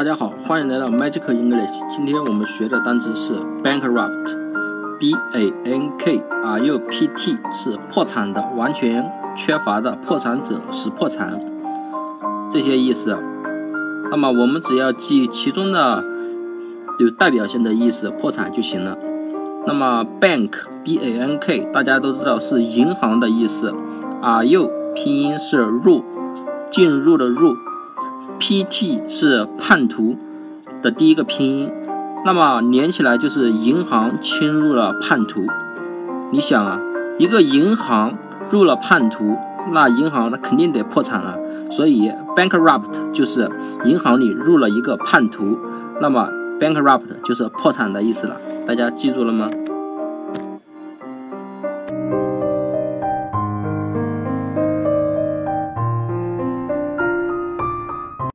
大家好，欢迎来到 Magic English。今天我们学的单词是 bankrupt，b a n k r u p t，是破产的、完全缺乏的、破产者、使破产这些意思。那么我们只要记其中的有代表性的意思，破产就行了。那么 bank，b a n k，大家都知道是银行的意思。r u 拼音是入，进入的入。P.T 是叛徒的第一个拼音，那么连起来就是银行侵入了叛徒。你想啊，一个银行入了叛徒，那银行那肯定得破产了。所以 bankrupt 就是银行里入了一个叛徒，那么 bankrupt 就是破产的意思了。大家记住了吗？